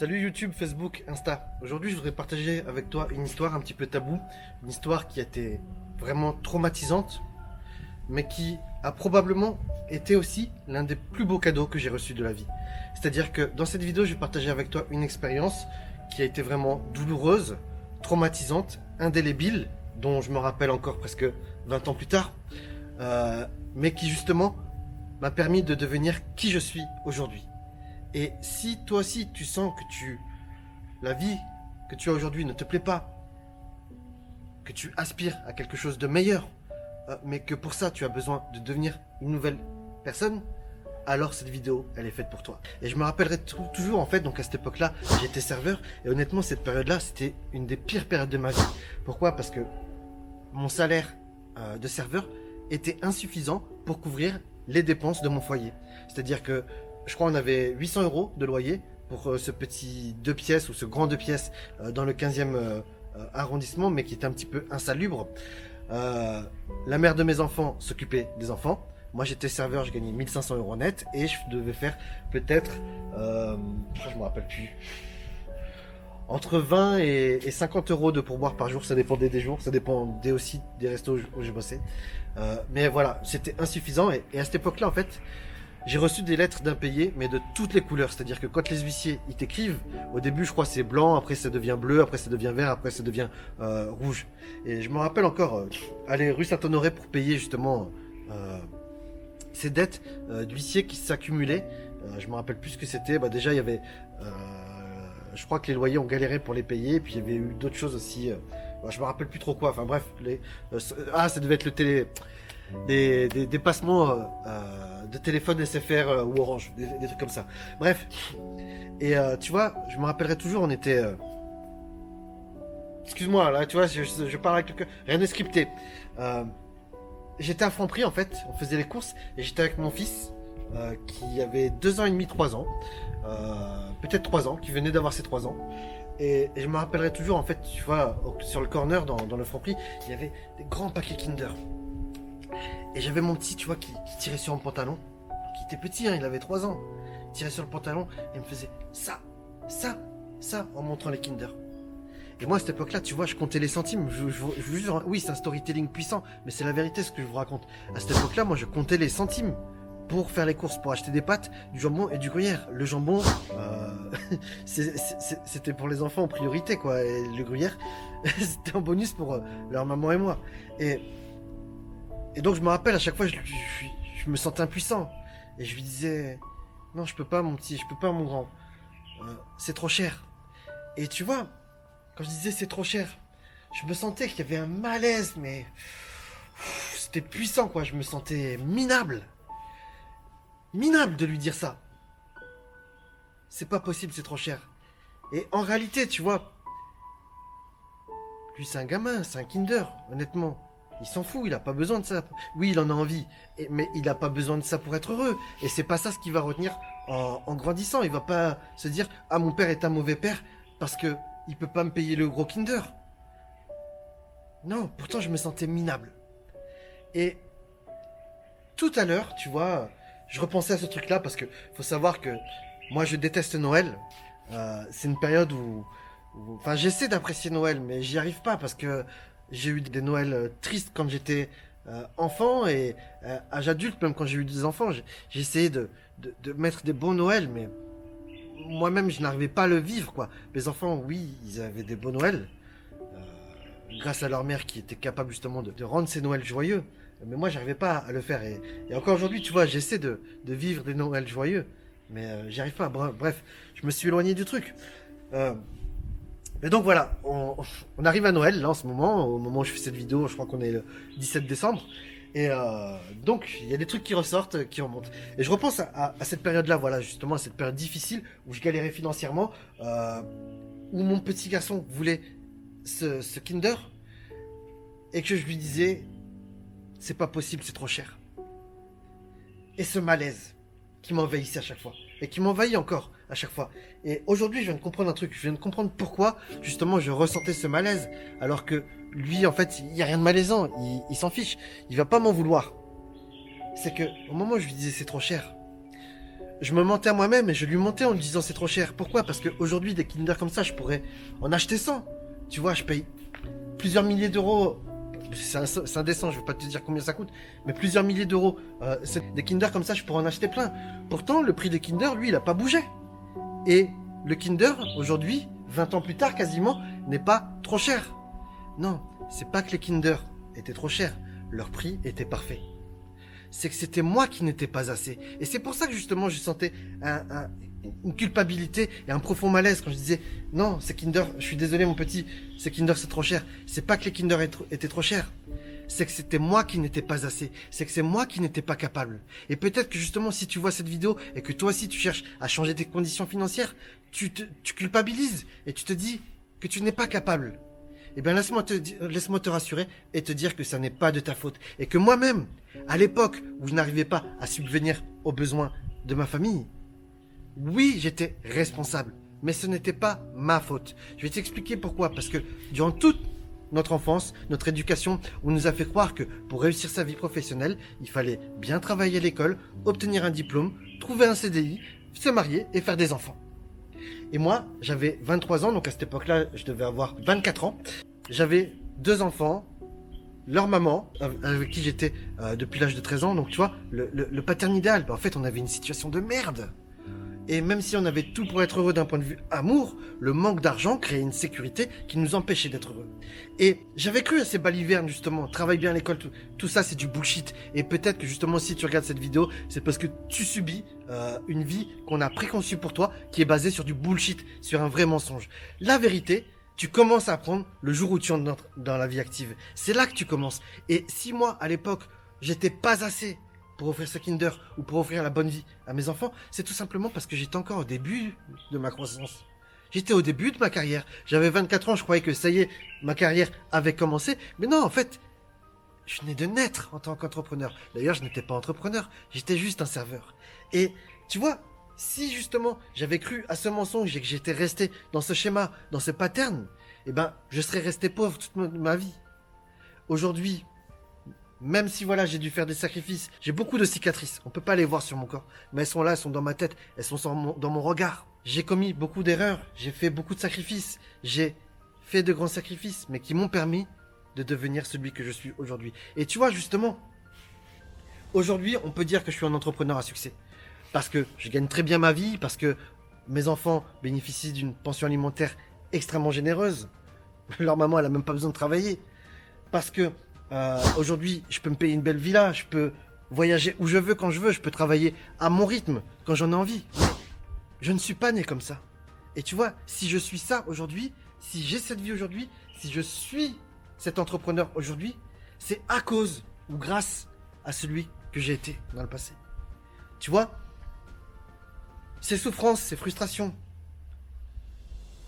Salut YouTube, Facebook, Insta. Aujourd'hui, je voudrais partager avec toi une histoire un petit peu taboue, une histoire qui a été vraiment traumatisante, mais qui a probablement été aussi l'un des plus beaux cadeaux que j'ai reçus de la vie. C'est-à-dire que dans cette vidéo, je vais partager avec toi une expérience qui a été vraiment douloureuse, traumatisante, indélébile, dont je me rappelle encore presque 20 ans plus tard, euh, mais qui justement m'a permis de devenir qui je suis aujourd'hui. Et si toi aussi tu sens que tu la vie que tu as aujourd'hui ne te plaît pas, que tu aspires à quelque chose de meilleur, euh, mais que pour ça tu as besoin de devenir une nouvelle personne, alors cette vidéo, elle est faite pour toi. Et je me rappellerai toujours, en fait, donc à cette époque-là, j'étais serveur, et honnêtement, cette période-là, c'était une des pires périodes de ma vie. Pourquoi? Parce que mon salaire euh, de serveur était insuffisant pour couvrir les dépenses de mon foyer. C'est-à-dire que je crois on avait 800 euros de loyer pour euh, ce petit deux pièces ou ce grand deux pièces euh, dans le 15e euh, arrondissement, mais qui était un petit peu insalubre. la mère de mes enfants s'occupait des enfants. Moi j'étais serveur, je gagnais 1500 euros net et je devais faire peut-être, je me rappelle plus, entre 20 et, 50 euros de pourboire par jour, ça dépendait des jours, ça dépendait aussi des restos où je bossais. mais voilà, c'était insuffisant et, à cette époque-là en fait, j'ai reçu des lettres d'impayés, mais de toutes les couleurs. C'est-à-dire que quand les huissiers ils t'écrivent, au début je crois c'est blanc, après ça devient bleu, après ça devient vert, après ça devient euh, rouge. Et je me rappelle encore euh, aller rue Saint-Honoré pour payer justement euh, ces dettes euh, d'huissiers qui s'accumulaient. je me rappelle plus ce que c'était. Bah déjà il y avait, je crois que les loyers ont galéré pour les payer, et puis il y avait eu d'autres choses aussi. Bah, je me rappelle plus trop quoi. Enfin bref, les, ah ça devait être le télé, des, des dépassements de téléphone SFR euh, ou Orange, des, trucs comme ça. Bref. Et euh, tu vois, je me rappellerai toujours, on était. Euh, excuse-moi, là, tu vois, je, parle avec quelqu'un. Rien de scripté. j'étais à Franprix, en fait. On faisait les courses. Et j'étais avec mon fils, qui avait deux ans et demi, trois ans. Peut-être trois ans, qui venait d'avoir ses trois ans. Et, je me rappellerai toujours, en fait, tu vois, sur le corner, dans, dans le Franprix, il y avait des grands paquets Kinder. Et j'avais mon petit, tu vois, qui, tirait sur mon pantalon. Qui était petit, hein, il avait 3 ans. Il tirait sur le pantalon et me faisait ça, ça, ça, en montrant les Kinder. Et moi, à cette époque-là, tu vois, je comptais les centimes. Je, jure, oui, c'est un storytelling puissant, mais c'est la vérité ce que je vous raconte. À cette époque-là, moi, je comptais les centimes pour faire les courses, pour acheter des pâtes, du jambon et du gruyère. Le jambon, euh, c'était pour les enfants en priorité, quoi. Et le gruyère, c'était en bonus pour euh, leur maman et moi. Et et donc je me rappelle à chaque fois, je, me sentais impuissant. Et je lui disais, non, je peux pas, mon petit, je peux pas, mon grand. Euh, c'est trop cher. Et tu vois, quand je disais c'est trop cher, je me sentais qu'il y avait un malaise, mais c'était puissant, quoi. Je me sentais minable. Minable de lui dire ça. C'est pas possible, c'est trop cher. Et en réalité, tu vois, lui c'est un gamin, c'est un kinder, honnêtement. Il s'en fout, il a pas besoin de ça. Oui, il en a envie, mais il n'a pas besoin de ça pour être heureux. Et c'est pas ça ce qu'il va retenir en, grandissant. Il va pas se dire ah mon père est un mauvais père parce que il peut pas me payer le gros Kinder. Non, pourtant je me sentais minable. Et tout à l'heure, tu vois, je repensais à ce truc-là parce que faut savoir que moi je déteste Noël. Euh, c'est une période où, enfin, j'essaie d'apprécier Noël, mais j'y arrive pas parce que j'ai eu des Noëls euh, tristes quand j'étais euh, enfant et euh, âge adulte, même quand j'ai eu des enfants. J'ai essayé de, de, mettre des bons Noëls, mais moi-même, je n'arrivais pas à le vivre, quoi. Mes enfants, oui, ils avaient des beaux Noëls, grâce à leur mère qui était capable justement de, rendre ces Noëls joyeux. Mais moi, j'arrivais pas à le faire. Et, encore aujourd'hui, tu vois, j'essaie de, de, vivre des Noëls joyeux, mais j'y arrive pas. Bref, je me suis éloigné du truc. Et donc voilà, on, arrive à Noël là en ce moment, au moment où je fais cette vidéo, je crois qu'on est le 17 décembre. Et euh, donc il y a des trucs qui ressortent, qui remontent. Et je repense à, cette période-là, voilà, justement à cette période difficile où je galérais financièrement, euh, où mon petit garçon voulait ce, ce Kinder et que je lui disais, c'est pas possible, c'est trop cher. Et ce malaise qui m'envahissait à chaque fois et qui m'envahit encore à chaque fois. Et aujourd'hui, je viens de comprendre un truc. Je viens de comprendre pourquoi, justement, je ressentais ce malaise. Alors que lui, en fait, il n'y a rien de malaisant. Il, s'en fiche. Il va pas m'en vouloir. C'est que, au moment où je lui disais c'est trop cher, je me mentais à moi-même et je lui mentais en lui disant c'est trop cher. Pourquoi? Parce qu'aujourd'hui, des Kinder comme ça, je pourrais en acheter 100. Tu vois, je paye plusieurs milliers d'euros. C'est indécent, je vais pas te dire combien ça coûte, mais plusieurs milliers d'euros. Euh, des Kinder comme ça, je pourrais en acheter plein. Pourtant, le prix des Kinder, lui, il a pas bougé. Et le Kinder, aujourd'hui, 20 ans plus tard quasiment, n'est pas trop cher. Non, c'est pas que les Kinder étaient trop chers, leur prix était parfait. C'est que c'était moi qui n'étais pas assez. Et c'est pour ça que justement je sentais une culpabilité et un profond malaise quand je disais non, c'est Kinder, je suis désolé mon petit, c'est Kinder c'est trop cher. C'est pas que les Kinder étaient trop chers, c'est que c'était moi qui n'étais pas assez, c'est que c'est moi qui n'étais pas capable. Et peut-être que justement si tu vois cette vidéo et que toi aussi tu cherches à changer tes conditions financières, tu, te, culpabilises et tu te dis que tu n'es pas capable. Eh bien, laisse-moi te, te rassurer et te dire que ça n'est pas de ta faute. Et que moi-même, à l'époque où je n'arrivais pas à subvenir aux besoins de ma famille, oui, j'étais responsable. Mais ce n'était pas ma faute. Je vais t'expliquer pourquoi. Parce que durant toute notre enfance, notre éducation, on nous a fait croire que pour réussir sa vie professionnelle, il fallait bien travailler à l'école, obtenir un diplôme, trouver un CDI, se marier et faire des enfants. Et moi, j'avais 23 ans, donc à cette époque-là, je devais avoir 24 ans. J'avais deux enfants, leur maman, avec qui j'étais euh, depuis l'âge de 13 ans. Donc tu vois, le, le, le paternidal, bah, en fait, on avait une situation de merde. Et même si on avait tout pour être heureux d'un point de vue amour, le manque d'argent créait une sécurité qui nous empêchait d'être heureux. Et j'avais cru à ces balivernes justement, travaille bien à l'école, tout, ça c'est du bullshit. Et peut-être que justement si tu regardes cette vidéo, c'est parce que tu subis euh, une vie qu'on a préconçue pour toi, qui est basée sur du bullshit, sur un vrai mensonge. La vérité, tu commences à apprendre le jour où tu entres dans la vie active. C'est là que tu commences. Et si moi, à l'époque, j'étais pas assez pour offrir ce Kinder ou pour offrir la bonne vie à mes enfants, c'est tout simplement parce que j'étais encore au début de ma croissance. J'étais au début de ma carrière. J'avais 24 ans, je croyais que ça y est, ma carrière avait commencé. Mais non, en fait, je venais de naître en tant qu'entrepreneur. D'ailleurs, je n'étais pas entrepreneur, j'étais juste un serveur. Et tu vois, si justement j'avais cru à ce mensonge et que j'étais resté dans ce schéma, dans ce pattern, eh ben, je serais resté pauvre toute ma vie. Aujourd'hui, même si voilà, j'ai dû faire des sacrifices, j'ai beaucoup de cicatrices. On peut pas les voir sur mon corps, mais elles sont là, elles sont dans ma tête, elles sont dans mon regard. J'ai commis beaucoup d'erreurs, j'ai fait beaucoup de sacrifices, j'ai fait de grands sacrifices, mais qui m'ont permis de devenir celui que je suis aujourd'hui. Et tu vois, justement, aujourd'hui, on peut dire que je suis un entrepreneur à succès. Parce que je gagne très bien ma vie, parce que mes enfants bénéficient d'une pension alimentaire extrêmement généreuse. Leur maman, elle a même pas besoin de travailler. Parce que euh, aujourd'hui, je peux me payer une belle villa, je peux voyager où je veux quand je veux, je peux travailler à mon rythme quand j'en ai envie. Je ne suis pas né comme ça. Et tu vois, si je suis ça aujourd'hui, si j'ai cette vie aujourd'hui, si je suis cet entrepreneur aujourd'hui, c'est à cause ou grâce à celui que j'ai été dans le passé. Tu vois, ces souffrances, ces frustrations,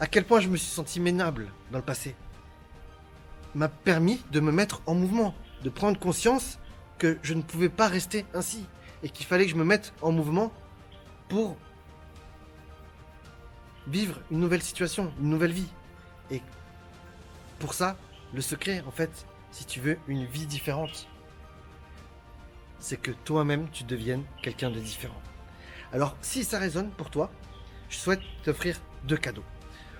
à quel point je me suis senti ménable dans le passé? M'a permis de me mettre en mouvement, de prendre conscience que je ne pouvais pas rester ainsi et qu'il fallait que je me mette en mouvement pour vivre une nouvelle situation, une nouvelle vie. Et pour ça, le secret, en fait, si tu veux une vie différente, c'est que toi-même, tu deviennes quelqu'un de différent. Alors, si ça résonne pour toi, je souhaite t'offrir deux cadeaux.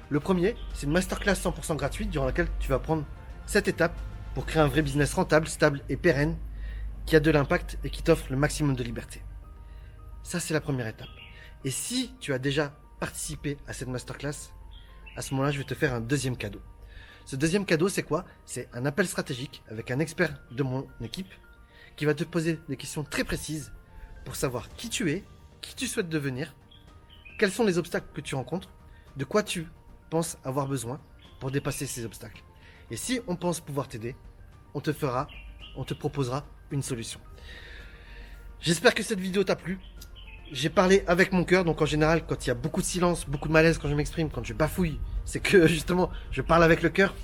Le premier, c'est une masterclass 100% gratuite durant laquelle tu vas prendre cette étape pour créer un vrai business rentable, stable et pérenne qui a de l'impact et qui t'offre le maximum de liberté. Ça, c'est la première étape. Et si tu as déjà participé à cette masterclass, à ce moment-là, je vais te faire un deuxième cadeau. Ce deuxième cadeau, c'est quoi? C'est un appel stratégique avec un expert de mon équipe qui va te poser des questions très précises pour savoir qui tu es, qui tu souhaites devenir, quels sont les obstacles que tu rencontres, de quoi tu penses avoir besoin pour dépasser ces obstacles. Et si on pense pouvoir t'aider, on te fera, on te proposera une solution. J'espère que cette vidéo t'a plu. J'ai parlé avec mon cœur, donc en général, quand il y a beaucoup de silence, beaucoup de malaise quand je m'exprime, quand je bafouille, c'est que justement, je parle avec le cœur.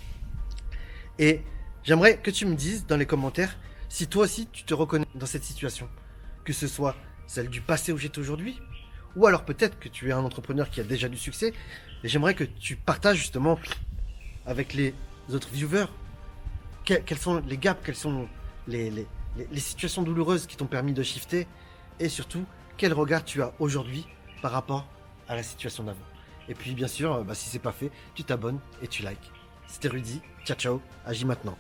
Et j'aimerais que tu me dises dans les commentaires si toi aussi tu te reconnais dans cette situation, que ce soit celle du passé où j'étais aujourd'hui, ou alors peut-être que tu es un entrepreneur qui a déjà du succès, et j'aimerais que tu partages justement avec les autres viewers, quels sont les gaps, quelles sont les, situations douloureuses qui t'ont permis de shifter, et surtout, quel regard tu as aujourd'hui par rapport à la situation d'avant. Et puis bien sûr, euh, bah, si c'est pas fait, tu t'abonnes et tu likes. C'était Rudy, ciao ciao, agis maintenant.